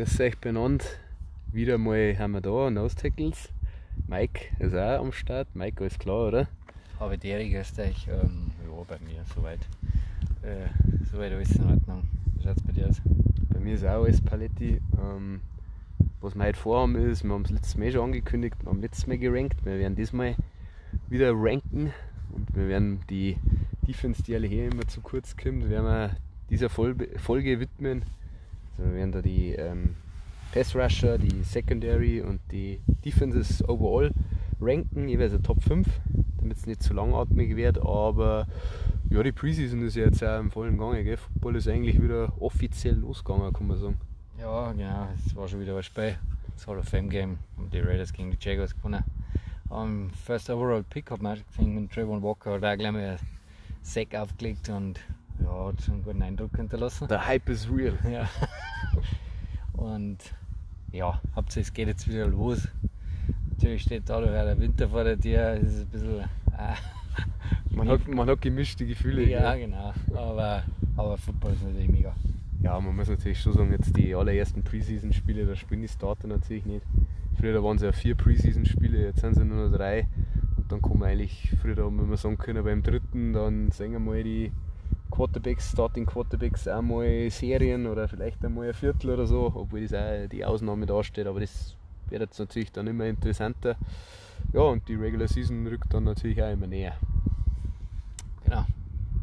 Grüß euch beieinander. Wieder mal haben wir da Nose Tackles. Mike ist auch am Start. Mike, alles klar, oder? Habe die Ehre, grüß euch. Ähm, ja, bei mir soweit. Äh, soweit alles in Ordnung. Wie schaut es bei dir aus? Bei mir ist auch alles Paletti. Ähm, was wir heute vorhaben ist, wir haben es letztes Mal schon angekündigt, wir haben letztes Mal gerankt. Wir werden diesmal wieder ranken und wir werden die Defense, die alle hier immer zu kurz kommt, werden wir dieser Folge widmen. Also werden da die ähm, Pass Rusher, die Secondary und die Defenses overall ranken, jeweils eine Top 5, damit es nicht zu langatmig wird. Aber ja, die Preseason ist ja jetzt auch im vollen Gange. Gell? Football ist eigentlich wieder offiziell losgegangen, kann man sagen. Ja, genau, es war schon wieder was bei. Das Hall of Fame Game haben die Raiders gegen die Jaguars gewonnen. Am First Overall Pick hat man gesehen mit Trayvon Walker, hat auch gleich mal einen Sack aufgelegt und ja, hat schon einen guten Eindruck hinterlassen. Der Hype is real. Ja. und ja, Hauptsache es geht jetzt wieder los. Natürlich steht da der Winter vor der Tür, es ist ein bisschen. Äh, man, hat, man hat gemischte Gefühle. Ja, gell? genau. Aber, aber Football ist natürlich mega. Ja, man muss natürlich schon sagen, jetzt die allerersten Preseason-Spiele, da spielen die Starter natürlich nicht. Früher waren es ja vier Preseason-Spiele, jetzt sind es nur noch drei. Und dann kommen eigentlich, früher haben wir sagen können, beim dritten, dann sehen wir mal die Quarterbacks, Starting Quarterbacks auch mal Serien oder vielleicht einmal ein Viertel oder so, obwohl das auch die Ausnahme dasteht, aber das wird jetzt natürlich dann immer interessanter. Ja, und die Regular Season rückt dann natürlich auch immer näher. Genau.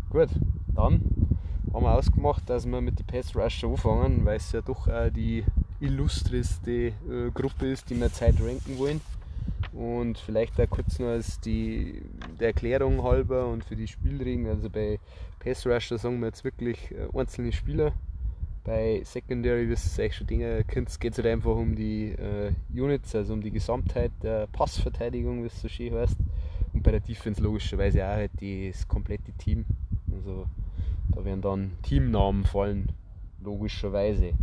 Gut, dann haben wir ausgemacht, dass wir mit den Pass Rush anfangen, weil es ja doch auch die illustreste äh, Gruppe ist, die wir Zeit ranken wollen. Und vielleicht auch kurz noch als die der Erklärung halber und für die Spielregeln. Also bei Pass Rusher sagen wir jetzt wirklich äh, einzelne Spieler. Bei Secondary, wisst ihr euch schon Dinge geht es halt einfach um die äh, Units, also um die Gesamtheit der Passverteidigung, wie es so schön heißt. Und bei der Defense logischerweise auch halt das komplette Team. Also da werden dann Teamnamen fallen, logischerweise.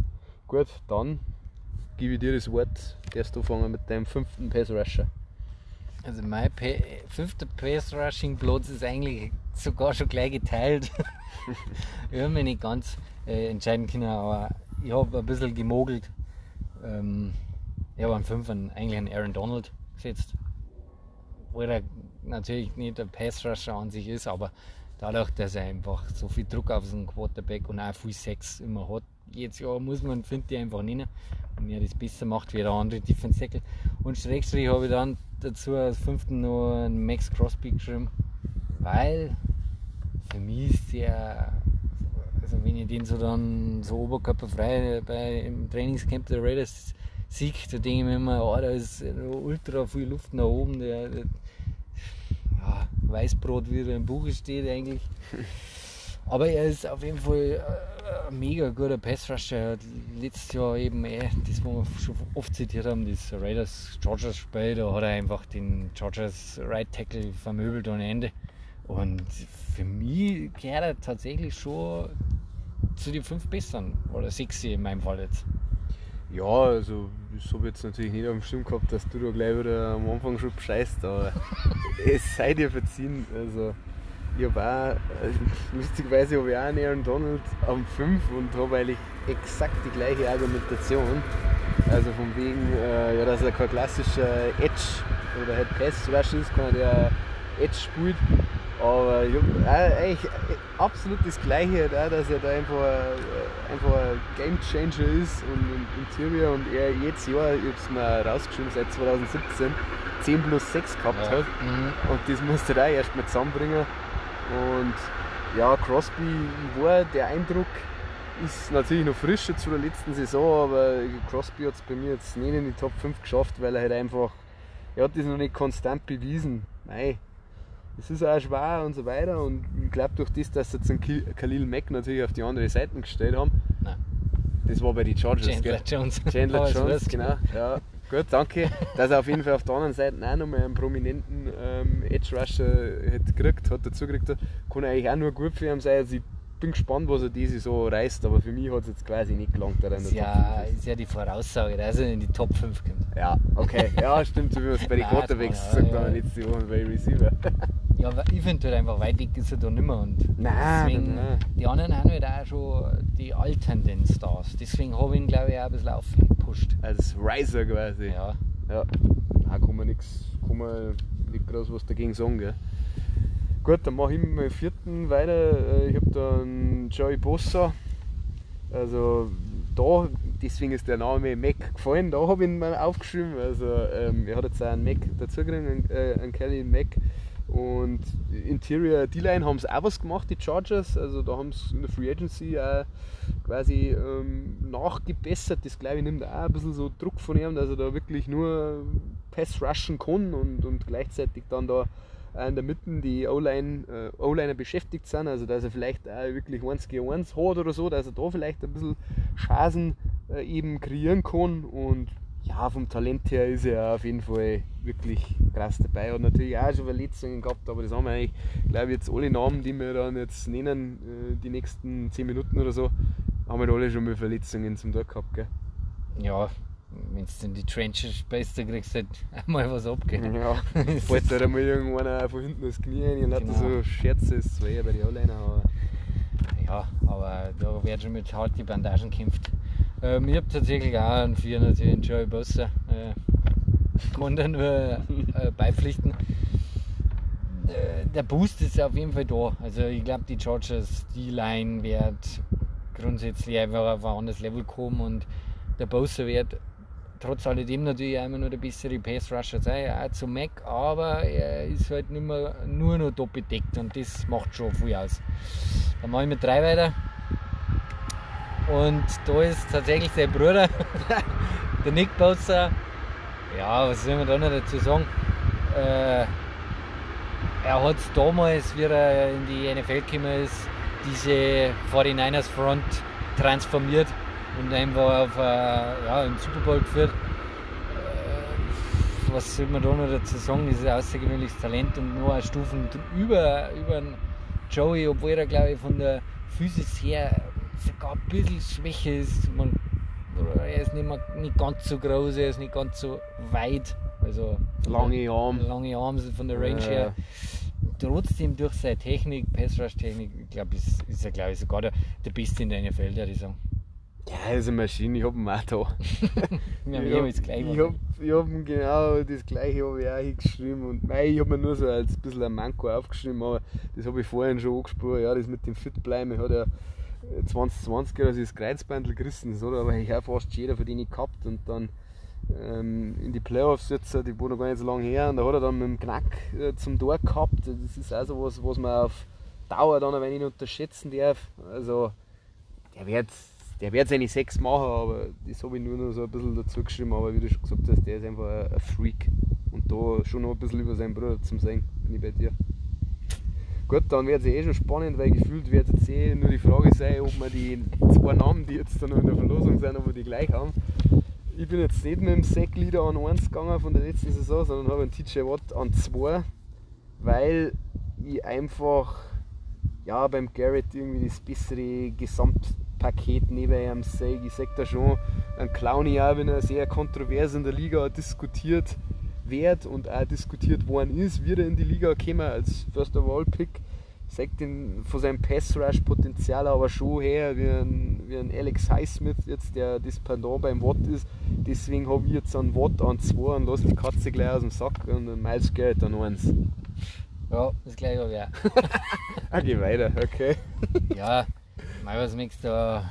Gut, dann gebe ich dir das Wort, darfst du fangen mit deinem fünften Pass Rusher. Also mein fünfter Pass Rushing Platz ist eigentlich sogar schon gleich geteilt. ich habe mich nicht ganz äh, entscheiden können, aber ich habe ein bisschen gemogelt. Ähm, ich habe einen Fünfer eigentlich einen Aaron Donald gesetzt. Wo er natürlich nicht der Pass Rusher an sich ist, aber dadurch, dass er einfach so viel Druck auf seinen Quarterback und auch viel Sex immer hat, jedes Jahr muss man, finde ich, einfach nehmen. Und er das besser macht wie der andere Tackle. Und Schrägstrich habe ich dann dazu als fünften noch einen Max Crosby geschrieben, weil für mich ist der, also wenn ich den so dann so oberkörperfrei bei, im Trainingscamp der Raiders sehe, da denke ich mir immer, oh, da ist ultra viel Luft nach oben, der, der ja, Weißbrot, wie er im Buch steht eigentlich. Aber er ist auf jeden Fall äh, ein mega guter Passrusher. Er letztes Jahr eben, eh, das wo wir schon oft zitiert haben, das Raiders Chargers Spiel, da hat er einfach den Chargers Right Tackle vermöbelt ohne Ende. Und für mich gehört er tatsächlich schon zu den fünf Besseren oder sechs in meinem Fall jetzt. Ja, also das habe ich jetzt natürlich nicht auf dem Schirm gehabt, dass du da gleich wieder am Anfang schon bescheißt, aber es sei dir verziehen. Also ich habe auch, äh, lustigerweise habe ich auch einen Aaron Donald am 5 und habe eigentlich exakt die gleiche Argumentation. Also von wegen, äh, ja, dass er kein klassischer Edge oder halt Pass Rush ist, kann der Edge spielt. Aber ich habe eigentlich absolut das gleiche, auch, dass er da einfach, äh, einfach ein Game Changer ist und im Interior und er jedes Jahr, ich habe es mir rausgeschrieben, seit 2017 10 plus 6 gehabt ja. hat. Mhm. Und das musste er auch erst mal zusammenbringen. Und ja, Crosby war der Eindruck, ist natürlich noch frischer zu der letzten Saison, aber Crosby hat es bei mir jetzt nicht in die Top 5 geschafft, weil er halt einfach, er hat das noch nicht konstant bewiesen. Nein, es ist auch schwer und so weiter. Und ich glaube, durch das, dass sie jetzt einen Khalil Mack natürlich auf die andere Seite gestellt haben, Nein. das war bei den Chargers. Chandler gell? Jones. Chandler Jones, genau. Ja. Gut, danke. Dass er auf jeden Fall auf der anderen Seite auch nochmal einen prominenten ähm, Edge Rusher hat gekriegt, hat dazu gekriegt, kann eigentlich auch nur gut für ihn sein. Ich bin gespannt, was er diese so reißt, aber für mich hat es jetzt quasi nicht gelangt. Ist ja, ist ja die Voraussage, dass er in die Top 5 kommt. Ja, okay. Ja, stimmt, so wie man es bei den Quarterbacks gesagt haben, letzte Woche bei Receiver. Ja, aber ich finde halt einfach weit weg ist er da nicht mehr. Und Nein, deswegen, nein. die anderen haben halt auch schon die alternden Stars. Deswegen habe ich ihn, glaube ich, auch ein bisschen aufgepusht. Als Riser quasi. Ja. Ja, da kann man nichts, kann man nicht groß was dagegen sagen, gell. Gut, dann mache ich meinem vierten weiter. Äh, Ich habe da einen Joey Bossa. Also da, deswegen ist der Name Mac gefallen, da habe ich ihn mal aufgeschrieben. Also ähm, er hat jetzt auch einen Mac dazugekriegt, einen, äh, einen Kelly Mac. Und Interior D-Line haben sie auch was gemacht, die Chargers. Also da haben sie in der Free Agency auch quasi ähm, nachgebessert. Das glaube ich nimmt auch ein bisschen so Druck von ihm, dass er da wirklich nur Pass rushen kann und, und gleichzeitig dann da in der Mitte die O-Line, äh, O-Liner beschäftigt sind. Also dass er vielleicht auch wirklich 1 gegen 1 hat oder so, dass er da vielleicht ein bisschen Chancen äh, eben kreieren kann. Und ja, vom Talent her ist er auf jeden Fall wirklich krass dabei. Hat natürlich auch schon Verletzungen gehabt, aber das haben wir eigentlich, glaube ich, jetzt alle Namen, die wir dann jetzt nennen, äh, die nächsten 10 Minuten oder so, haben wir alle schon mal Verletzungen zum Tag gehabt. Gell? Ja, wenn du in die Trenches bist, dann kriegst du halt einmal was abgehen. Ja, fällt da einmal irgendeiner von hinten das Knie rein und hat Genau. so Scherze, ist zwar eher bei den O-Liner, aber Ja, aber da wird schon mit harten Bandagen gekämpft. Ähm, ich habe tatsächlich auch einen 4 natürlich, einen Joey Bossa. Äh, kann da nur äh, beipflichten. Äh, der Boost ist auf jeden Fall da. Also ich glaube, die Chargers, die Line wird grundsätzlich einfach auf ein anderes Level kommen und der Bossa wird trotz alledem natürlich immer noch der bessere Pass Rusher sein, auch zu Mac, aber er ist halt nicht mehr nur noch doppelt bedeckt und das macht schon viel aus. Dann mache ich mit drei weiter. Und da ist tatsächlich sein Bruder, der Nick Bosa. Ja, was soll man da noch dazu sagen? Äh, er hat damals, wie er in die NFL gekommen ist, diese 49ers Front transformiert und einfach auf, äh, ja, im Super Bowl geführt. Äh, was soll man da noch dazu sagen? Das ist ein außergewöhnliches Talent und noch eine Stufen über, über Joey, obwohl er, glaube ich, von der Physis her sogar ein bisschen schwächer ist. Man, er ist nicht, mehr, nicht ganz so groß, er ist nicht ganz so weit. Also lange Arme. lange Arme von der Range Ja. her. Trotzdem durch seine Technik, Pass-Rush-Technik, ich glaube, ist, ist er glaube ich sogar der, der Beste in der NFL, würde ich sagen. Ja, er ist eine Maschine, ich habe ihn auch da. Wir haben ich jeweils gleich ich hab, ich hab genau das gleiche hab ich auch hingeschrieben und mei, ich habe mir nur so als bisschen ein Manko aufgeschrieben, aber das habe ich vorhin schon angesprochen, ja, das mit dem Fitbleiben, ich hatte ja 2020 also das Kreuzbandel gerissen, das hat aber eigentlich auch fast jeder von denen gehabt und dann ähm, in die Playoffs jetzt, die waren noch gar nicht so lange her und da hat er dann mit dem Knack äh, zum Tor gehabt, das ist auch so was, was man auf Dauer dann ein wenig unterschätzen darf, also der wird der wird seine sechs machen, aber das habe ich nur noch so ein bisschen dazu geschrieben. Aber wie du schon gesagt hast, der ist einfach ein Freak. Und da schon noch ein bisschen über seinen Bruder zum Sehen, bin ich bei dir. Gut, dann wird es eh schon spannend, weil gefühlt wird jetzt eh nur die Frage sein, ob wir die zwei Namen, die jetzt da noch in der Verlosung sind, ob wir die gleich haben. Ich bin jetzt nicht mit dem Sack Leader an 1 gegangen von der letzten Saison, sondern habe einen TJ Watt an 2, weil ich einfach ja, beim Garrett irgendwie das bessere Gesamtpaket neben ihm sehe. Ich sage da schon, ein Clowny auch, wenn er sehr kontrovers in der Liga diskutiert wird und auch diskutiert worden ist, wird er in die Liga gekommen als First of All Pick. Sagt ihn von seinem Pass Rush Potenzial aber schon her wie ein, wie ein Alex Highsmith jetzt, der das Pendant beim Watt ist. Deswegen habe ich jetzt einen Watt an 2 und lasse die Katze gleich aus dem Sack und einen Miles Garrett an 1. Ja, das gleiche habe ich auch. Ah, geh weiter, okay. ja, mal was möchtest du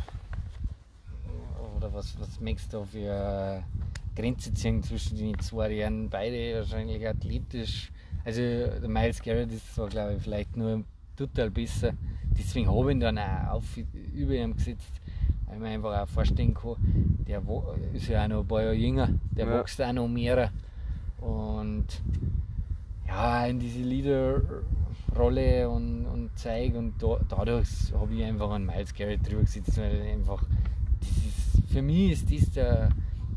oder was, was möchtest du für eine Grenze ziehen zwischen den zwei? Sind beide wahrscheinlich athletisch. Also der Miles Garrett ist zwar, glaube ich, vielleicht nur total besser. Deswegen habe ich ihn dann auch auf, über ihm gesetzt, weil man einfach auch vorstellen kann, der ist ja auch noch ein paar Jahre jünger, der Ja. wächst auch noch mehr. Und ja, in diese Leader-Rolle und, und zeige und da, dadurch habe ich einfach einen Miles Garrett drüber gesetzt, weil einfach ist, für mich ist das der,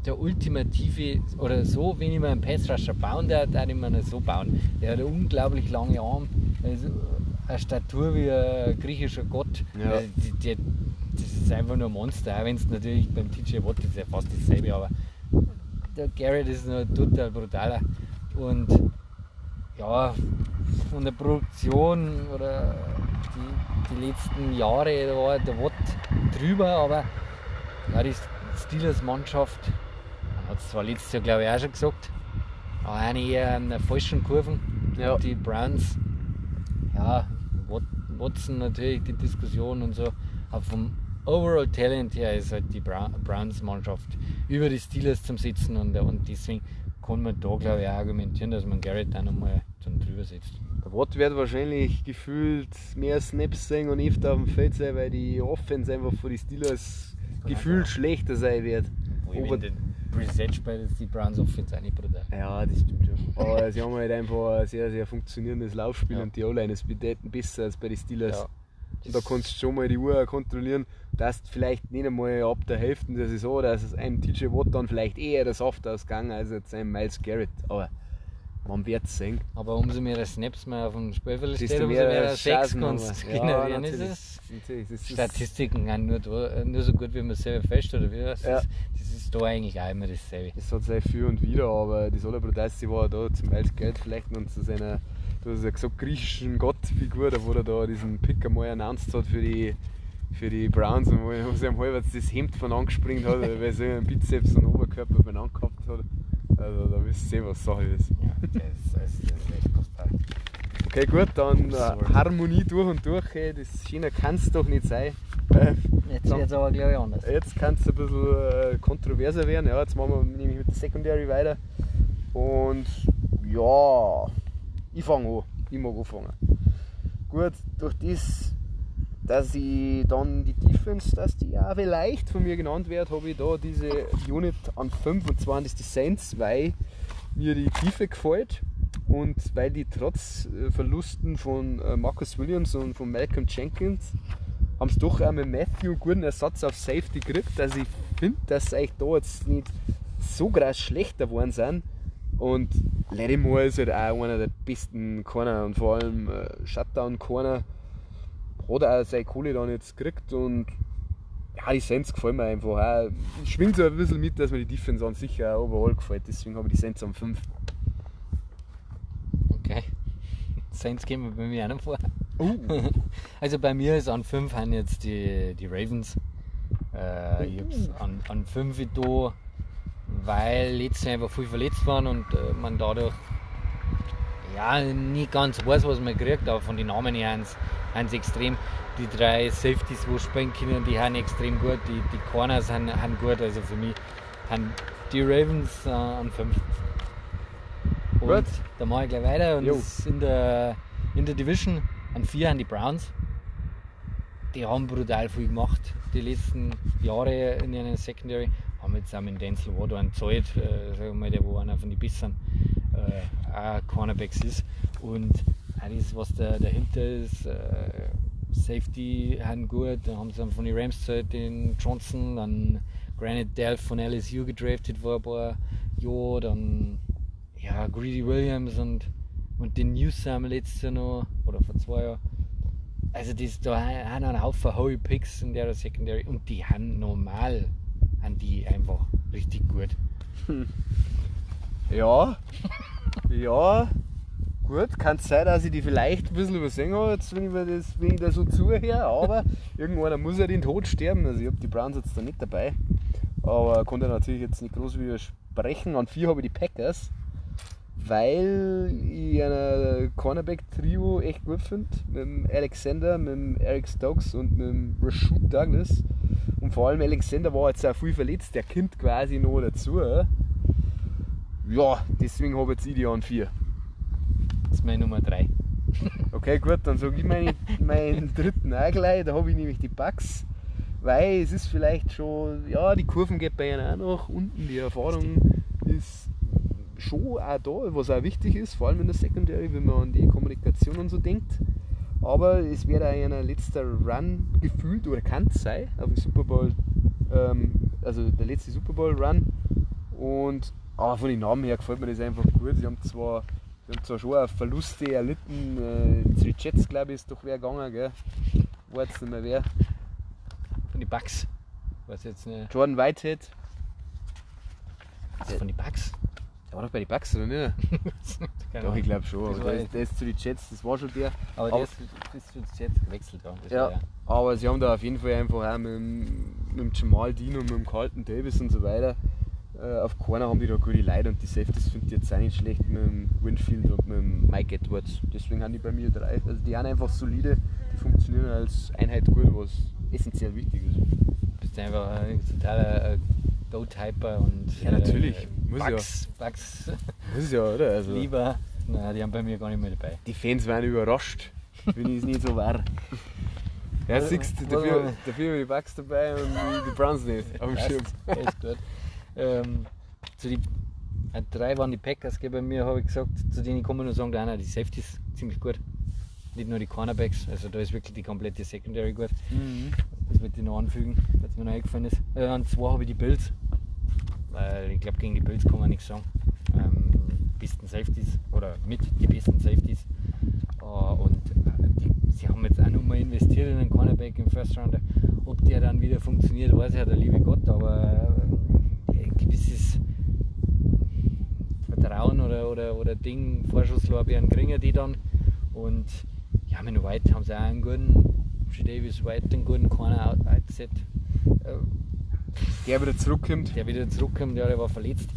der ultimative, oder so, wenn ich mir einen Passrusher bauen darf, darf ich mir ihn so bauen. Der hat einen unglaublich lange Arm, also eine Statur wie ein griechischer Gott. Ja. Also, die, das ist einfach nur ein Monster, auch wenn es natürlich beim TJ Watt ist ja fast dasselbe, aber der Garrett ist noch total brutaler. Und ja, von der Produktion oder die, die letzten Jahre da war der Watt drüber, aber ja, die Steelers-Mannschaft, man hat es zwar letztes Jahr glaube ich auch schon gesagt, aber eine eher in der falschen Kurven. Ja. Und die Browns, ja, Wat- Watson natürlich die Diskussion und so, aber vom Overall Talent her ist halt die Browns-Mannschaft über die Steelers zum Sitzen und, und deswegen kann man da glaube ich auch argumentieren, dass man Garrett dann nochmal zum drüber setzt. Der Watt wird wahrscheinlich gefühlt mehr Snaps sehen und öfter auf dem Feld sein, weil die Offense einfach von den Steelers gefühlt schlechter sein wird. Aber- Brissett spielt, ist die Browns Offense auch nicht brutal. Ja, das stimmt schon. Aber sie haben halt einfach ein sehr, sehr funktionierendes Laufspiel Ja. und die O-Line ist bedeutend besser als bei den Steelers. Ja. Und da kannst du schon mal die Uhr kontrollieren, dass du vielleicht nicht einmal ab der Hälfte der Saison, dass es einem TJ Watt dann vielleicht eher der Saft ausgegangen als jetzt einem Miles Garrett. Aber man wird es sehen. Aber umso mehr Snaps man auf dem Spielfeld steht, umso mehr Sex kannst du generieren. Ja, ist es Natürlich, ist- Statistiken sind nur, da, nur so gut, wie man selber fest oder wie das, Ja. ist, das ist da eigentlich auch immer dasselbe. Es hat sehr für und wieder, aber das Allerbrutalste war da zum Miles Garrett vielleicht und zu seiner, du hast ja gesagt, griechischen Gottfigur, da wo er da diesen Pick einmal announced hat für die, für die Browns und wo er- ihm halbwegs das Hemd von angespringt hat, weil sie einen Bizeps und Oberkörper beieinander gehabt hat. Also da wisst ihr, was Sache ist. Ja, das, das, ist echt brutal. Okay, gut, dann äh, Harmonie durch und durch. Hey, das schöner kann es doch nicht sein. Äh, Jetzt wird es aber, glaube ich, anders. Jetzt kann es ein bisschen äh, kontroverser werden. Ja, jetzt machen wir nämlich mit der Secondary weiter. Und ja, ich fange an. Ich mag anfangen. Gut, durch das, dass ich dann die Defense, dass die ja vielleicht von mir genannt wird, habe ich da diese Unit an 5 und zwar das die Saints, weil mir die Tiefe gefällt und weil die trotz äh, Verlusten von äh, Marcus Williams und von Malcolm Jenkins haben es doch auch mit Matthew einen guten Ersatz auf Safety gekriegt. Also ich finde, dass sie da jetzt nicht so krass schlechter geworden sind. Und Lattimore ist halt auch einer der besten Corner und vor allem äh, Shutdown-Corner. Hat auch seine Kohle dann jetzt gekriegt und ja, die Saints gefallen mir einfach auch. Schwingt so ein bisschen mit, dass mir die Defense an sich auch overall gefällt. Deswegen habe ich die Saints am 5. Okay. Saints gehen wir bei mir auch noch vor. Oh. Also bei mir ist an 5 haben jetzt die, die Ravens. Äh, ich hab's an, an 5 da, weil letztes Jahr einfach viel verletzt waren und äh, man dadurch ja nicht ganz weiß, was man kriegt, aber von den Namen her haben sie extrem. Die drei Safeties, wo spielen können, die haben extrem gut, die, die Corners haben, haben gut, also für mich haben die Ravens äh, an 5. Und Gut. da mache ich gleich weiter und in der, in der Division an 4 haben die Browns. Die haben brutal viel gemacht, die letzten Jahre in einer Secondary. Haben jetzt auch mit Denzel Ward einen gezahlt, äh, sagen mal, der wo einer von den besseren äh, Cornerbacks ist. Und das, was da dahinter ist, äh, Safety haben gut, dann haben sie von den Rams gezahlt, den Johnson, dann Granite Delph von LSU gedraftet vor ein paar Jahren, dann ja, Greedy Williams und, und den Newsam letztes Jahr noch, oder vor zwei Jahren. Also das, da haben einen Haufen hohe Picks in der Secondary und die haben normal, haben die einfach richtig gut. Ja, ja, gut, kann es sein, dass ich die vielleicht ein bisschen übersehen habe, jetzt, wenn, ich mir das, wenn ich da so zuhöre, aber irgendwann muss ja den Tod sterben. Also ich habe die Browns jetzt da nicht dabei, aber konnte natürlich jetzt nicht groß widersprechen. An vier habe ich die Packers, weil ich ein Cornerback-Trio echt gut finde, mit dem Alexander, mit dem Eric Stokes und mit dem Rashid Douglas. Und vor allem Alexander war jetzt auch viel verletzt, der kommt quasi noch dazu. Ja, deswegen habe jetzt ich die an 4. Das ist meine Nummer 3. Okay, gut, dann sage ich meine, meinen dritten auch gleich. Da habe ich nämlich die Bugs. Weil es ist vielleicht schon, ja, die Kurven geht bei ihnen auch nach unten. Die Erfahrung schon auch da, was auch wichtig ist, vor allem in der Secondary, wenn man an die Kommunikation und so denkt. Aber es wäre auch ein letzter Run gefühlt oder kann es sein auf den Super Bowl, ähm, also der letzte Super Bowl Run. Und aber von den Namen her gefällt mir das einfach gut. Sie haben zwar, sie haben zwar schon Verluste erlitten. Äh, zu den Jets, glaube ich, ist doch wer gegangen, gell? War jetzt nicht mehr wer. Von den Bucks. Weiß jetzt nicht. Jordan Whitehead. Also von den Bucks? War doch bei den Bucks, oder nicht? Doch, ich glaube schon. Das Aber der, ist, der ist zu den Jets, das war schon der. Aber Aber- der ist, ist zu den Jets gewechselt. Ja. Ja, aber sie haben da auf jeden Fall einfach auch mit, dem- mit dem Jamal Dean und mit dem Carlton Davis und so weiter. Äh, auf Corner haben die da gute Leute und die Safeties finde ich jetzt auch nicht schlecht mit dem Winfield und mit dem Mike Edwards. Deswegen haben die bei mir drei. Also die sind einfach solide, die funktionieren als Einheit gut, was essentiell wichtig ist. bist du einfach ein totaler äh, Go-Typer und Ja, natürlich. Muss ja. Bugs, Bugs Das ist ja, oder? Also, lieber. Nein, die haben bei mir gar nicht mehr dabei. die Fans waren überrascht, wenn ich es nicht so war. Ja, siehst du, dafür, dafür haben die Bucks dabei und die Browns nicht auf dem Schirm. Ist gut. Ähm, zu die, äh, drei waren die Packers bei mir, habe ich gesagt. Zu denen kann man nur sagen, einer, die Safeties ziemlich gut. Nicht nur die Cornerbacks, also da ist wirklich die komplette Secondary gut. Mhm. Das wird ich noch anfügen, es mir noch eingefallen ist. Äh, und zwei habe ich die Bills. Weil ich glaube, gegen die Bills kann man nichts sagen. Ähm, besten Safeties oder mit die besten Safeties. Äh, und äh, die, sie haben jetzt auch nochmal investiert in einen Cornerback im First Rounder. Ob der dann wieder funktioniert, weiß ja der liebe Gott, aber äh, ein gewisses Vertrauen oder, oder, oder Ding, Vorschusslorbeeren kriegen die dann. Und ja, mit White haben sie auch einen guten, Davis White, einen guten Corner out- outset. Äh, Der wieder zurückkommt. der wieder zurückkommt, ja, der war verletzt.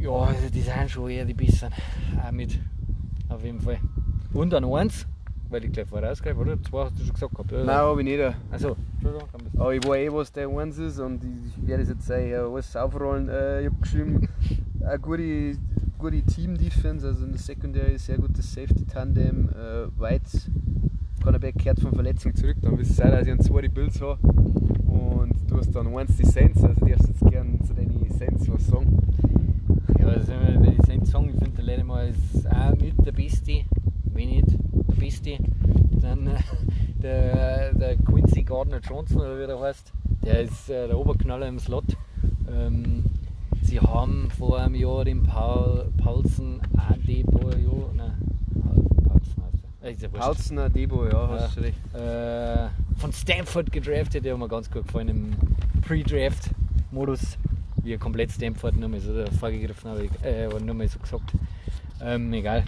Ja, also die sind schon eher die Besseren. Auch mit, auf jeden Fall. Und an eins, weil ich gleich vorausgreife, oder? Zwei hast du schon gesagt gehabt, oder? Nein, habe ich nicht. Also, Entschuldigung. Aber ich weiß eh, was der eins ist und ich werde es jetzt äh, alles aufrollen. Äh, ich habe geschrieben, eine gute, gute Team-Defense, also in der Secondary sehr gutes Safety-Tandem. Äh, White, Cornerback kehrt von Verletzung zurück, dann wirst du sein, dass ich einen zweiten Bills habe. Und du hast dann eins die Saints, also darfst jetzt gerne zu deinen Saints was sagen. Ja, also wenn ich Saints sagen, ich finde der Lattimore ist auch mit der Beste, wenn nicht der Beste. Dann äh, der, der Quincy Gardner Johnson, oder wie der heißt, der ist äh, der Oberknaller im Slot. Ähm, sie haben vor einem Jahr den Paul, Paulsen Adebayo, nein, Er. Äh. Paulsen, Debo, ja, hast du recht. Äh, von Stanford gedraftet, der hat mir ganz gut gefallen im Pre-Draft-Modus, wie er komplett Stanford nochmal so vorgegriffen habe, ich- äh, nochmal so gesagt. Ähm, egal.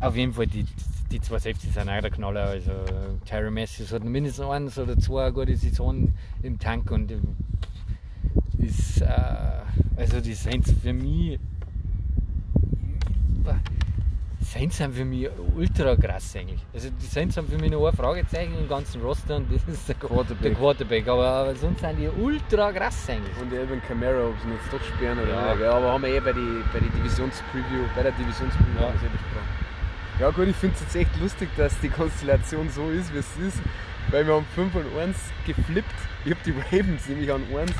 Auf jeden Fall, die, die zwei Safeties sind auch der Knaller. Also Terry Matthews hat mindestens eins oder zwei gute Saison im Tank und ähm, ist äh, also die Saints für mich Saints sind für mich ultra krass eigentlich. Also die Saints haben für mich noch ein Fragezeichen im ganzen Roster und das ist der Quarterback. Der Quarterback. Aber, sonst sind die ultra krass eigentlich. Und Elvin Kamara, ob sie jetzt doch sperren oder Ja. nicht. Aber haben wir eh bei, die, bei die Divisionspreview, bei der Divisionspreview Ja. haben wir es eh besprochen. Ja gut, ich finde es jetzt echt lustig, dass die Konstellation so ist, wie es ist. Weil wir haben 5 und 1 geflippt. Ich habe die Ravens nämlich an 1,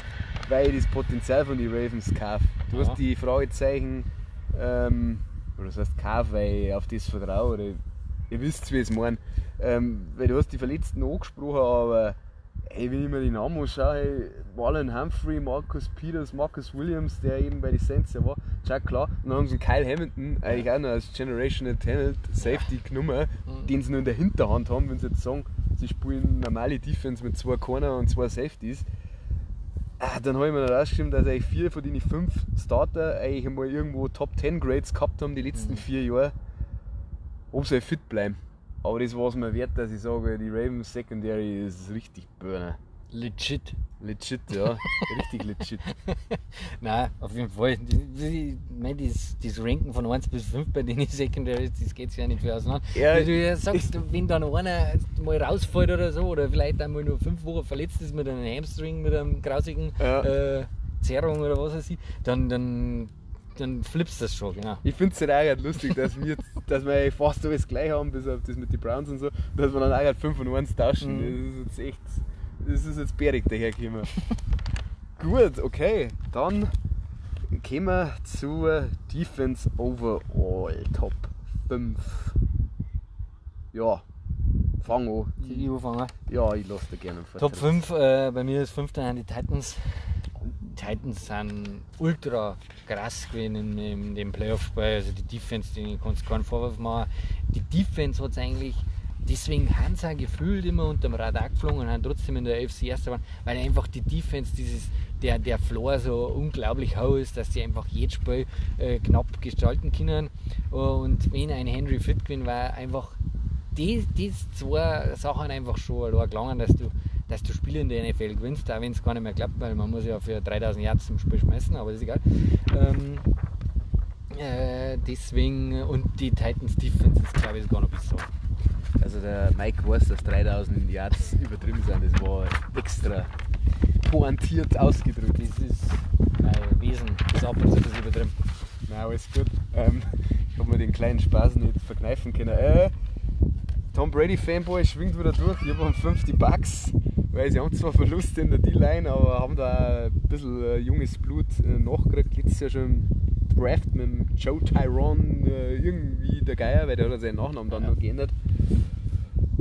weil ich das Potenzial von den Ravens kaufe. Du Ja. hast die Fragezeichen, ähm, oder das heißt kauf, weil ich auf das vertraue. Oder ihr wisst, wie ich es meine. Ähm, weil du hast die Verletzten angesprochen, aber ey, wenn ich mir die Namen anschaue, Marlon Humphrey, Marcus Peters, Marcus Williams, der eben bei den Saints ja war, schau klar. Und dann haben sie Kyle Hamilton, eigentlich auch noch als Generational Talent Safety genommen, Mhm. den sie nur in der Hinterhand haben, wenn sie jetzt sagen, sie spielen normale Defense mit zwei Corner und zwei Safeties. Ah, dann habe ich mir noch rausgeschrieben, dass eigentlich vier von den fünf Starter eigentlich einmal irgendwo Top 10 Grades gehabt haben die letzten Mhm. vier Jahre. Ob sie fit bleiben. Aber das war es mir wert, dass ich sage, die Ravens Secondary ist richtig burner. Legit. Legit, ja. richtig legit. Nein, auf jeden Fall. Ich mein, das, das Ranken von 1 bis 5 bei den Secondaries, das geht sich ja nicht viel auseinander. Ja, Wie du ja sagst, wenn dann einer mal rausfällt oder so, oder vielleicht einmal nur 5 Wochen verletzt ist mit einem Hamstring, mit einem grausigen Ja. äh, Zerrung oder was weiß ich, dann, dann, dann flippst du das schon, genau. Ich finde es halt auch lustig, dass wir, dass wir fast alles gleich haben, bis auf das mit den Browns und so, dass wir dann auch gerade 5 und 1 tauschen. Mhm. Das ist jetzt echt, das ist jetzt bärig dahergekommen. Gut, okay, dann kommen wir zur Defense Overall Top 5. Ja, fang an. Die anfangen. Ja, ich lasse dir gerne einen Top Vortritt. 5, äh, bei mir ist 5 dann die Titans. Die Titans sind ultra krass gewesen in, in dem Playoff-Spiel. Also die Defense, die kannst du keinen Vorwurf machen. Die Defense hat es eigentlich deswegen haben sie auch gefühlt immer unter dem Radar geflogen und haben trotzdem in der FC Erster waren, weil einfach die Defense, dieses, der, der Floor so unglaublich hoch ist, dass sie einfach jedes Spiel äh, knapp gestalten können. Und wenn ein Henry fit gewinnt, war einfach die, die zwei Sachen einfach schon gelangen, dass du, dass du Spiele in der NFL gewinnst, auch wenn es gar nicht mehr klappt, weil man muss ja für 3000 Yards zum Spiel schmeißen, aber das ist egal. Ähm, äh, deswegen, und die Titans Defense ist glaube ich gar noch besser. Also der Mike weiß, dass 3000 Yards übertrieben sind. Das war extra pointiert ausgedrückt. Das ist mein Wesen, das ab und zu ein bisschen übertrieben. Na, alles gut. Ähm, ich habe mir den kleinen Spaß nicht verkneifen können. Äh, Tom Brady Fanboy schwingt wieder durch. Ich habe 50 Bucks, weil sie haben zwar Verluste in der D-Line, aber haben da ein bisschen äh, junges Blut äh, nachgekriegt. Letztes Jahr schon Draft mit dem Joe Tyrone äh, irgendwie der Geier, weil der hat seinen Nachnamen dann Ja. noch geändert.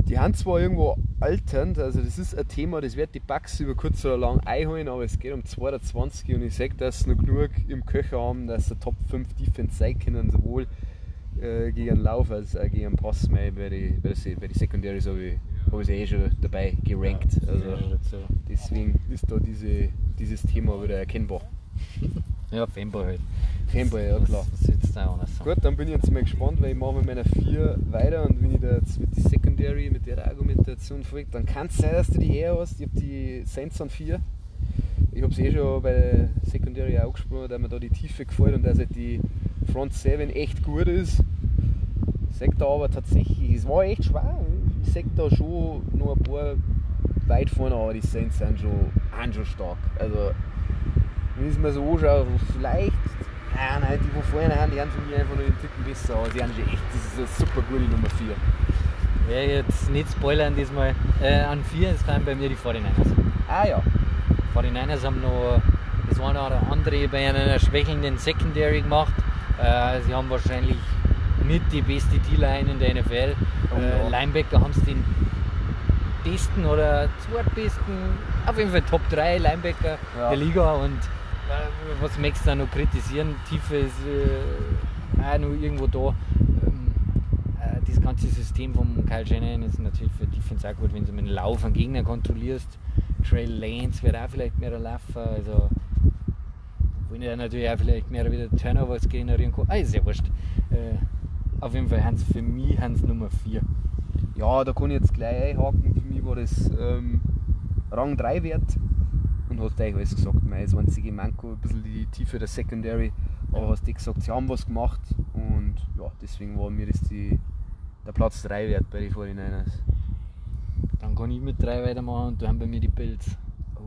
Die haben zwar irgendwo alternd, also das ist ein Thema, das wird die Bucks über kurz oder lang einholen, aber es geht um 22 und ich sage, dass sie noch genug im Köcher haben, dass sie Top 5 Defense sein können, sowohl äh, gegen Lauf als auch gegen Pass. Mei, Bei den bei die, bei die Secondaries habe ich, hab ich sie eh schon dabei gerankt. Also deswegen ist da diese, dieses Thema wieder erkennbar. Ja, Fanboy halt. Fanboy, ja klar. Was, was jetzt da sagen? Gut, dann bin ich jetzt mal gespannt, weil ich mache mit meiner 4 weiter und wenn ich da jetzt mit der Secondary, mit der Argumentation folge, dann kann es sein, dass du die eher hast. Ich habe die Saints an 4. Ich habe es eh schon bei der Secondary auch angesprochen, dass mir da die Tiefe gefällt und dass halt die Front 7 echt gut ist. Ich sag da aber tatsächlich, es war echt schwer. Ich sag da schon noch ein paar weit vorne, aber die Saints sind schon, sind schon stark. Also, wenn ich es mir so anschaue, vielleicht, ah nein, die, die vorne haben, die haben für mich einfach nur den Ticken besser, aber sie haben schon echt, das ist eine super gute Nummer 4. Werde jetzt nicht spoilern diesmal. Äh, an 4 ist dann bei mir die 49ers. Ah ja, 49ers haben noch das eine oder andere bei einer schwächelnden Secondary gemacht. Äh, sie haben wahrscheinlich mit die beste D-Line in der NFL. Oh ja. Äh, Linebacker haben sie den besten oder zweitbesten, auf jeden Fall Top 3 Linebacker Ja. der Liga. Und was möchtest du da noch kritisieren? Tiefe ist äh, auch noch irgendwo da. Ähm, äh, das ganze System vom Kyle Shanahan ist natürlich für Defense auch gut, wenn du mit dem Lauf einen Gegner kontrollierst. Trey Lance wird auch vielleicht mehr laufen. Also wollen ja natürlich auch vielleicht mehr wieder Turnovers generieren kann. Ah, ist ja wurscht. Äh, auf jeden Fall haben sie für mich haben Nummer 4. ja, da kann ich jetzt gleich einhaken. Für mich war das ähm, Rang 3 wert und hast eigentlich alles gesagt. Mein einzige Manko, ein bisschen die Tiefe der Secondary, aber hast du gesagt, sie haben was gemacht und ja, deswegen war mir das die, der Platz 3 wert bei den 49ers. Dann kann ich mit 3 weitermachen und da haben bei mir die Bills. Oh.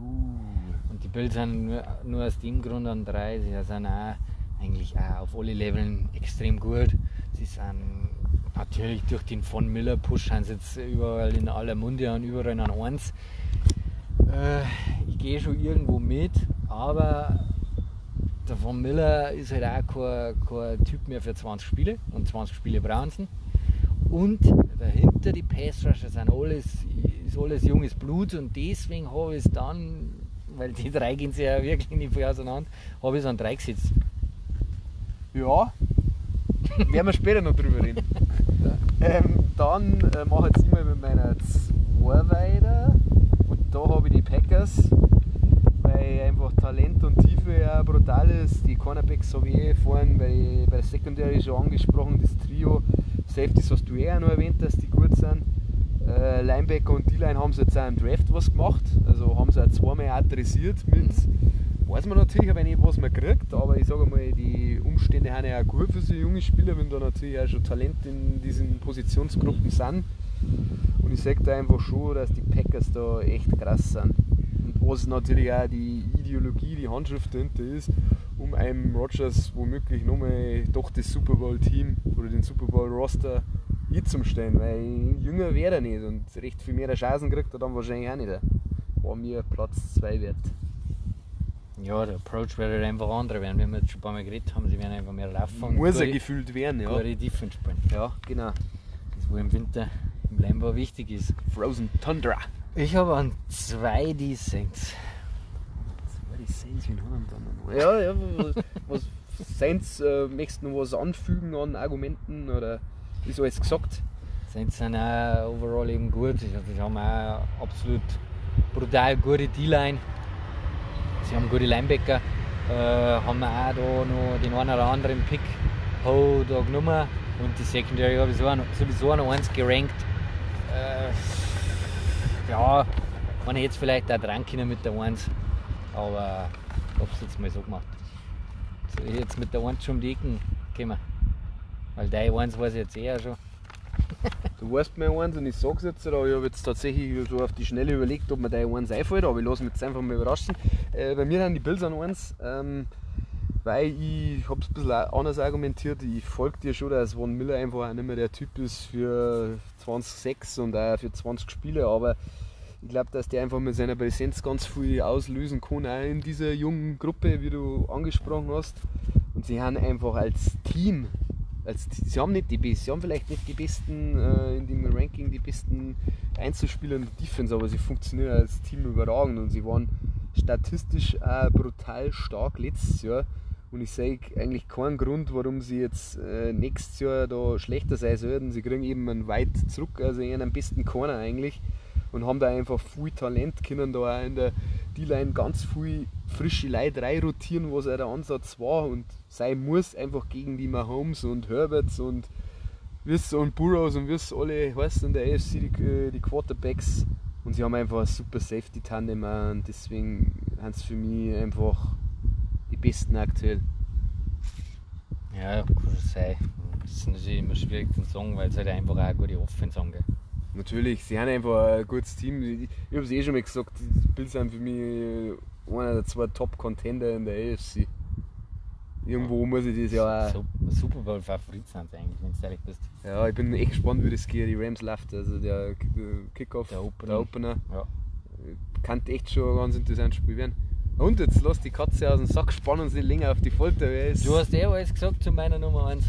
Und die Bills sind nur, nur aus dem Grund an 3. Sie sind auch eigentlich auch auf alle Leveln extrem gut. Sie sind natürlich durch den Von Miller Push sind sie jetzt überall in aller Munde und überall an 1. Äh, ich gehe schon irgendwo mit, aber der Von Miller ist halt auch kein, kein Typ mehr für 20 Spiele und 20 Spiele brauchen sie. Und dahinter die Pass Rusher sind alles, ist alles junges Blut und deswegen habe ich es dann, weil die drei gehen sich ja wirklich nicht viel auseinander, habe ich es an drei gesetzt. Ja, werden wir später noch drüber reden. ähm, dann äh, mache ich jetzt immer mit meiner 2 weiter und da habe ich die Packers, einfach Talent und Tiefe ja brutal ist. Die Cornerbacks habe ich eh vorhin bei, bei der Secondary schon angesprochen, das Trio. Safeties hast du eh auch noch erwähnt, dass die gut sind. Äh, Linebacker und D-Line haben sie jetzt auch im Draft was gemacht, also haben sie auch zweimal adressiert mit weiß man natürlich aber nicht, was man kriegt, aber ich sage mal, die Umstände haben ja auch gut für so junge Spieler, wenn da natürlich auch schon Talent in diesen Positionsgruppen sind. Und ich sage da einfach schon, dass die Packers da echt krass sind. Und was natürlich auch die Ideologie, die Handschrift dahinter ist, um einem Rogers womöglich nochmal doch das Super Bowl-Team oder den Super Bowl-Roster einzustellen, weil jünger wäre er nicht und recht viel mehr Chancen kriegt er dann wahrscheinlich auch nicht. War mir Platz 2 wert. Ja, der Approach wird halt einfach andere werden. Wir haben jetzt schon ein paar Mal geredet haben, sie werden einfach mehr laufen. Muss er gefühlt werden, ja. gute Defense spielen. Ja, genau. Das wo im Winter im Lambo wichtig ist. Frozen Tundra. Ich habe an zwei die Wen haben wir dann noch? Ja, ja, was, was Saints, äh, möchtest du noch was anfügen an Argumenten oder ist alles gesagt? sind, sind auch overall eben gut. Also sie haben auch absolut brutal gute D-Line. Sie haben gute Linebacker. Äh, haben auch da noch den einen oder anderen Pick Ho da genommen. Und die Secondary habe ich sowieso noch eins gerankt. Äh, ja, man hätte es vielleicht auch dran können mit der 1. Aber ich habe es jetzt mal so gemacht. So, jetzt mit der 1 schon um die Ecken gekommen. Weil die 1 weiß ich jetzt eher schon. Du weißt mir eins und ich sag's jetzt, aber ich habe jetzt tatsächlich so auf die Schnelle überlegt, ob mir der eins einfällt, aber ich lasse mich jetzt einfach mal überraschen. Äh, bei mir sind die Bills an eins, ähm, weil ich es ein bisschen anders argumentiert. Ich folge dir schon, dass Von Miller einfach auch nicht mehr der Typ ist für 2006 und auch für 20 Spiele, aber ich glaube, dass der einfach mit seiner Präsenz ganz viel auslösen kann, auch in dieser jungen Gruppe, wie du angesprochen hast. Und sie haben einfach als Team als, sie haben nicht die sie haben vielleicht nicht die besten äh, in dem Ranking die besten Einzelspieler in der Defense, aber sie funktionieren als Team überragend und sie waren statistisch auch brutal stark letztes Jahr. Und ich sehe eigentlich keinen Grund, warum sie jetzt äh, nächstes Jahr da schlechter sein sollten. Sie kriegen eben einen weit zurück, also ihren am besten Corner eigentlich. Und haben da einfach viel Talent, können da auch in der D-Line ganz viel frische Leute rotieren, was auch der Ansatz war und sein muss, einfach gegen die Mahomes und Herberts und Wiss und Burrows und Wiss alle heißen in der AFC die, äh, die Quarterbacks und sie haben einfach ein super Safety-Tandem und deswegen sind es für mich einfach die besten aktuell. Ja, kann schon sein. Das ist natürlich immer schwierig zu sagen, weil es halt einfach auch eine gute Offense angeht. Natürlich, sie haben einfach ein gutes Team. Ich, ich habe es eh schon mal gesagt, die Bills sind für mich einer der zwei Top-Contender in der AFC. Irgendwo muss ich das ja auch. Super Bowl-Favorit sind eigentlich, wenn du ehrlich bist. Ja, ich bin echt gespannt, wie das geht. Die Rams läuft, also der Kickoff, der Opener. Der Opener. Ja. Kann echt schon ein ganz interessantes Spiel werden. Und jetzt lass die Katze aus dem Sack, spannen uns nicht länger auf die Folter. Du hast eh alles gesagt zu meiner Nummer 1.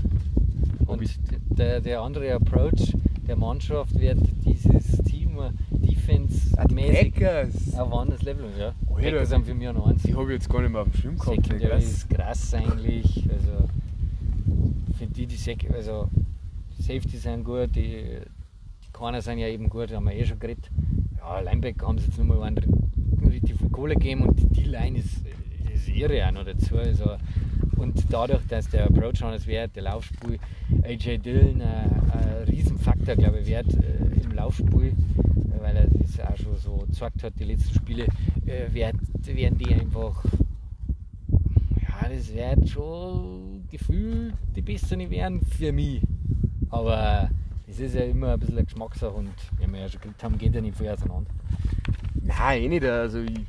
Und der, der andere Approach der Mannschaft wird dieses Team Defense-mäßig ah, auf anderes Level. Ja. Alter, Packers sind für mich noch eins. Die habe ich jetzt gar nicht mehr auf dem Schirm gehabt. Secondary ist krass eigentlich. Also, für die, die Sek also, Safety sind gut, die, die Corner sind ja eben gut, haben wir eh schon geredet. Ja, Linebacker haben sie jetzt nochmal richtig viel Kohle gegeben und die Line ist irre auch noch dazu. Also, und dadurch, dass der Approach anders wird, der Laufspiel, AJ Dillon ein, ein Riesenfaktor, glaube ich, wird äh, im Laufspiel, weil er das auch schon so gezeigt hat, die letzten Spiele, äh, wird, werden die einfach, ja, das wird schon gefühlt die Besten werden für mich. Aber es ist ja immer ein bisschen eine Geschmackssache und wie wir ja schon gekriegt haben, geht ja nicht viel auseinander. Nein, eh nicht. Also ich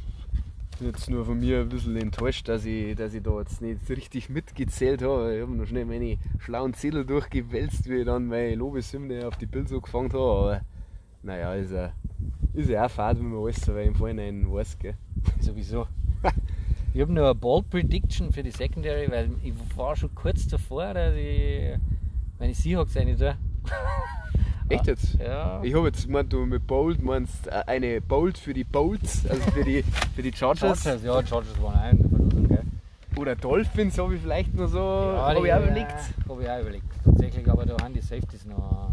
bin jetzt nur von mir ein bisschen enttäuscht, dass ich, dass ich da jetzt nicht richtig mitgezählt habe. Ich habe noch schnell meine schlauen Zettel durchgewälzt, wie ich dann meine Lobeshymne auf die Bilder so gefangen habe. Aber naja, ist ja, ist ja auch fad, wenn man alles so im Vorhinein weiß. Gell? Sowieso. ich habe noch eine Bold Prediction für die Secondary, weil ich war schon kurz davor, dass ich meine Seahawks rein tue. Echt jetzt? Ja. Ich habe jetzt gemeint, du mit Bold meinst äh, eine Bold für die Bolts, also für die, für die Chargers. Chargers, ja, Chargers waren auch in der Verlosung, gell? Oder Dolphins habe ich vielleicht noch so, Ja, habe ich auch überlegt. Ja, habe ich auch überlegt. Tatsächlich, aber da haben die Safeties noch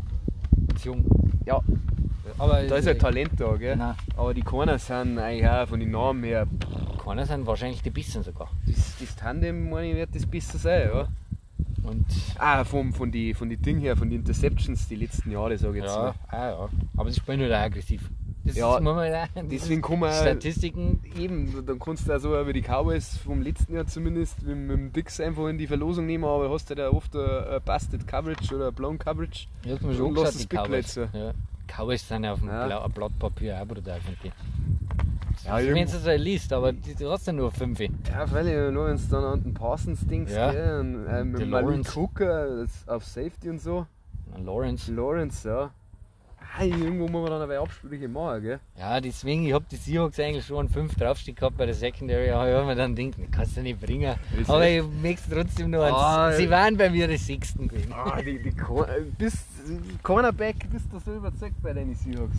zu jung. Ja, Aber da ist ja Talent da, gell? Genau. Aber die Corners sind eigentlich auch von den Namen her, Keiner sind wahrscheinlich die Besten sogar. das, das Tandem, meine ich, wird das besser sein, ja. Und Ah, vom, von den von die Ding her, von den Interceptions die letzten Jahre, sage ich jetzt ja, mal. ah, ja. Aber sie spielen halt auch aggressiv. Das Ja, muss man auch, das Deswegen kann man Statistiken. eben, dann kannst du auch so über die Cowboys vom letzten Jahr zumindest mit, mit dem Dix einfach in die Verlosung nehmen, aber hast halt auch oft ein, ein Busted Coverage oder Blown Coverage. Hab's mir schon Und lass das Cowboys. Ja. Cowboys sind ja auf dem Ja. Blatt Papier auch brutal, finde ich. Ja, du so liest, aber die- du hast ja nur fünf. Ja, weil nur wenn du dann an den Parsons denkst, Ja. gell, und, äh, mit. Hooker das auf Safety und so. Lawrence. Lawrence, ja. Ah, irgendwo muss man dann aber Absprüche machen, gell? Ja, deswegen, ich hab die Seahawks eigentlich schon an 5 draufstehen gehabt bei der Secondary, aber ich hab mir dann gedacht, das kannst du nicht bringen. Ist aber ich möchte trotzdem noch Ah, Sie waren bei mir die Sechsten gewesen. Ah, die, die bist, Cornerback bist du so überzeugt bei deinen Seahawks?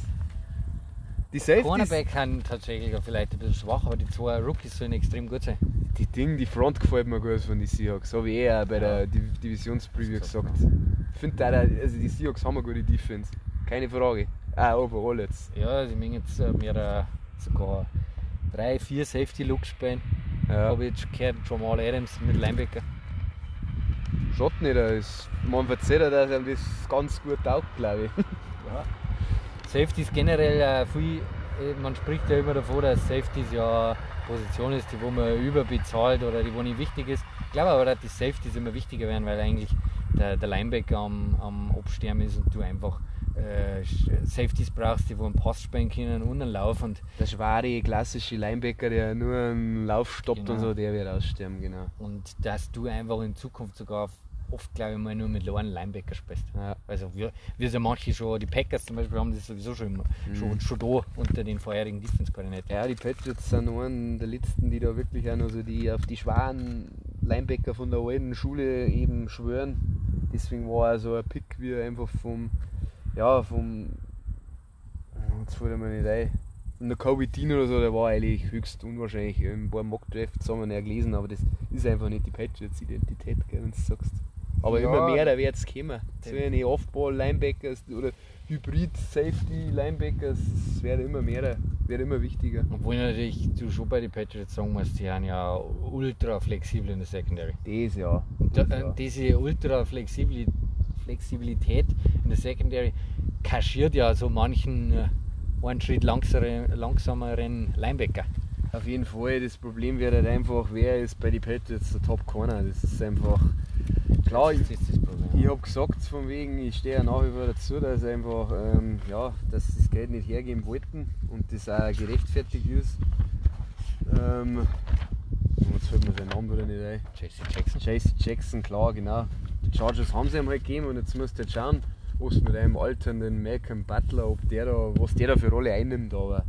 Die Safeties, kann tatsächlich vielleicht ein bisschen schwach, aber die zwei Rookies sollen extrem gut sein. die Ding, die Front gefällt mir gut von den Seahawks. Habe ich eh auch bei der Div Divisionspreview gesagt. Ich finde, also die Seahawks haben eine gute Defense. keine Frage. Ah, overall jetzt. Ja, sie mögen jetzt äh, mehr äh, sogar drei, vier Safety-Looks spielen. Ja. Habe ich jetzt gehört, Jamal Adams mit Linebacker. Schaut nicht, ist, man verzeiht, dass ihm das ganz gut taugt, glaube ich. Ja. Safety ist generell äh, viel, äh, man spricht ja immer davon, dass Safeties ja eine Position ist, die wo man überbezahlt oder die wo nicht wichtig ist. Ich glaube aber, dass die Safeties immer wichtiger werden, weil eigentlich der, der Linebacker am, am Absterben ist und du einfach äh, Safeties brauchst, die wo einen Pass spielen können und einen Lauf und, Der schwere, klassische Linebacker, der nur einen Lauf stoppt und Genau. so, der wird aussterben, genau. und dass du einfach in Zukunft sogar oft, glaube ich mal, nur mit kleinen Linebacker spielst. Ja. Also wir, wir sind manche schon, die Packers zum Beispiel haben das sowieso schon, immer, schon, schon da unter den vorherigen Defense-Koordinaten. Ja, die Patriots sind einen der letzten, die da wirklich auch noch so die auf die schweren Linebacker von der alten Schule eben schwören. Deswegen war er so ein Pick, wie er einfach vom, ja, vom, jetzt fällt mir nicht ein, von der Kobe Dean oder so, der war eigentlich höchst unwahrscheinlich. Ein paar Mock-Drafts haben wir nicht gelesen, aber das ist einfach nicht die Patriots-Identität, wenn du sagst. Aber Ja. immer mehr, da wird es kommen. So eine Off-Ball-Linebackers oder Hybrid-Safety-Linebackers, es werden immer mehr, wird immer wichtiger. Obwohl natürlich du schon bei den Patriots sagen musst, die sind ja ultra flexibel in der Secondary. Das ja. Da, Das ja. äh, diese ultra Flexibili- Flexibilität in der Secondary kaschiert ja so manchen äh, einen Schritt langsameren, langsameren Linebacker. Auf jeden Fall, das Problem wäre halt einfach, wer ist bei den Patriots der Top Corner. Das ist einfach. Klar, ich, das ist das Problem. ich habe gesagt, von wegen, ich stehe ja nach wie vor dazu, dass einfach, ähm, ja, dass sie das Geld nicht hergeben wollten und das auch gerechtfertigt ist. Ähm, jetzt fällt mir sein Name wieder nicht ein. JC Jackson. Chase Jackson, klar, genau. Die Chargers haben sie ihm halt gegeben und jetzt musst du halt schauen, was mit einem alternden Malcolm Butler, ob der da, was der da für Rolle einnimmt, aber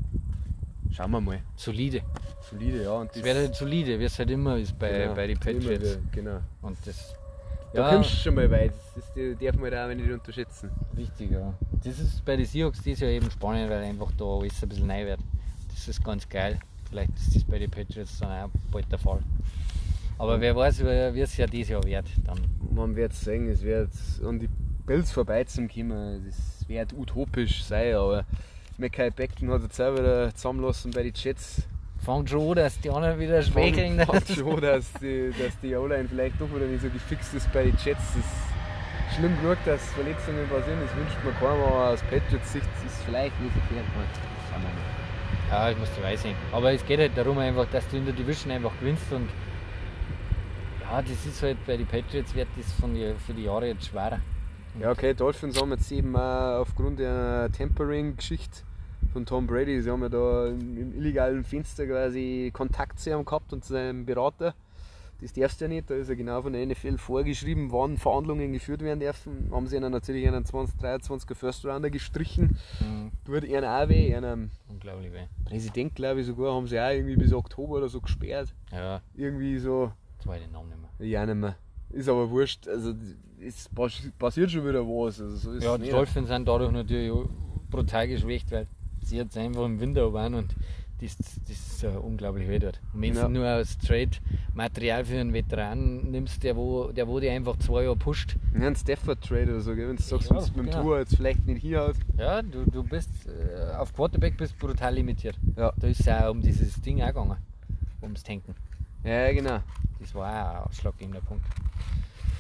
schauen wir mal. Solide. Solide, ja. Und Es wird halt solide, wie es halt immer ist bei, genau, bei den Patriots. wieder, Genau. Und das Da ja, kommst du schon mal weit. Das, das darf man da auch nicht unterschätzen. Richtig, ja. Das ist bei den Seahawks dieses Jahr eben spannend, weil einfach da alles ein bisschen neu wird. Das ist ganz geil. Vielleicht ist das bei den Patriots dann auch bald der Fall. Aber wer weiß, wie es ja dieses Jahr wird. Dann Man wird sehen, es wird an die Bills vorbei zum kommen. Das wird utopisch sein, aber Mackay Beckton hat jetzt wieder zusammenlassen bei den Jets. Fängt schon an, dass die anderen wieder schwächeln. Fand schon, dass die, dass die O-Line vielleicht doch wieder nicht so gefixt ist bei den Jets. Das ist schlimm genug, dass Verletzungen passieren. Das wünscht man keinem, aber aus Patriots Sicht ist es vielleicht nicht verkehrt. Schauen wir mal. Ja, ich muss dabei sein. Aber es geht halt darum einfach, dass du in der Division einfach gewinnst und ja, das ist halt bei den Patriots wird das von die, für die Jahre jetzt schwerer. Ja, okay, Dolphins haben jetzt eben auch aufgrund der Tempering-Geschichte von Tom Brady, sie haben ja da im illegalen Fenster quasi Kontakt zu ihm gehabt und zu seinem Berater. Das darfst du ja nicht, da ist ja genau von der NFL vorgeschrieben, wann Verhandlungen geführt werden dürfen. Haben sie ihnen natürlich einen 2023er First Rounder gestrichen. Mhm. Tut ihnen auch weh, einem Unglaublich weh. Präsident, glaube ich, sogar, haben sie auch irgendwie bis Oktober oder so gesperrt. Ja, Irgendwie so, jetzt weiß ich den Namen nicht mehr. ja, nicht mehr. Ist aber wurscht, also es passi- passiert schon wieder was. Also so Ja, die. Dolphins sind dadurch natürlich brutal geschwächt, weil sie jetzt einfach im Winter waren und das, das äh, unglaublich weh tut. Und wenn Ja. du nur als Trade-Material für einen Veteran nimmst, der wo, der wo die einfach zwei Jahre pusht, Ja, ein Stafford-Trade oder so, gell? wenn du sagst, Ja, es mit dem genau. Tour jetzt vielleicht nicht hinhaut. ja, du, du bist äh, auf Quarterback bist brutal limitiert. Ja. Da ist es auch um dieses Ding auch gegangen, ums Tanken. ja, genau. Das war auch ein ausschlaggebender Punkt.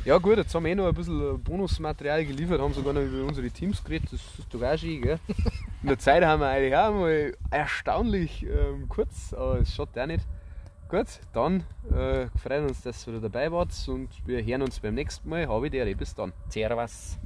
Ja gut, jetzt haben wir eh noch ein bisschen Bonusmaterial geliefert, haben sogar noch über unsere Teams geredet, das ist doch auch schön, gell? In der Zeit haben wir eigentlich auch mal erstaunlich ähm, kurz, aber es schaut auch nicht. Gut, dann äh, freuen uns, dass ihr dabei wart und wir hören uns beim nächsten Mal. Habe ich dir, bis dann. Servus.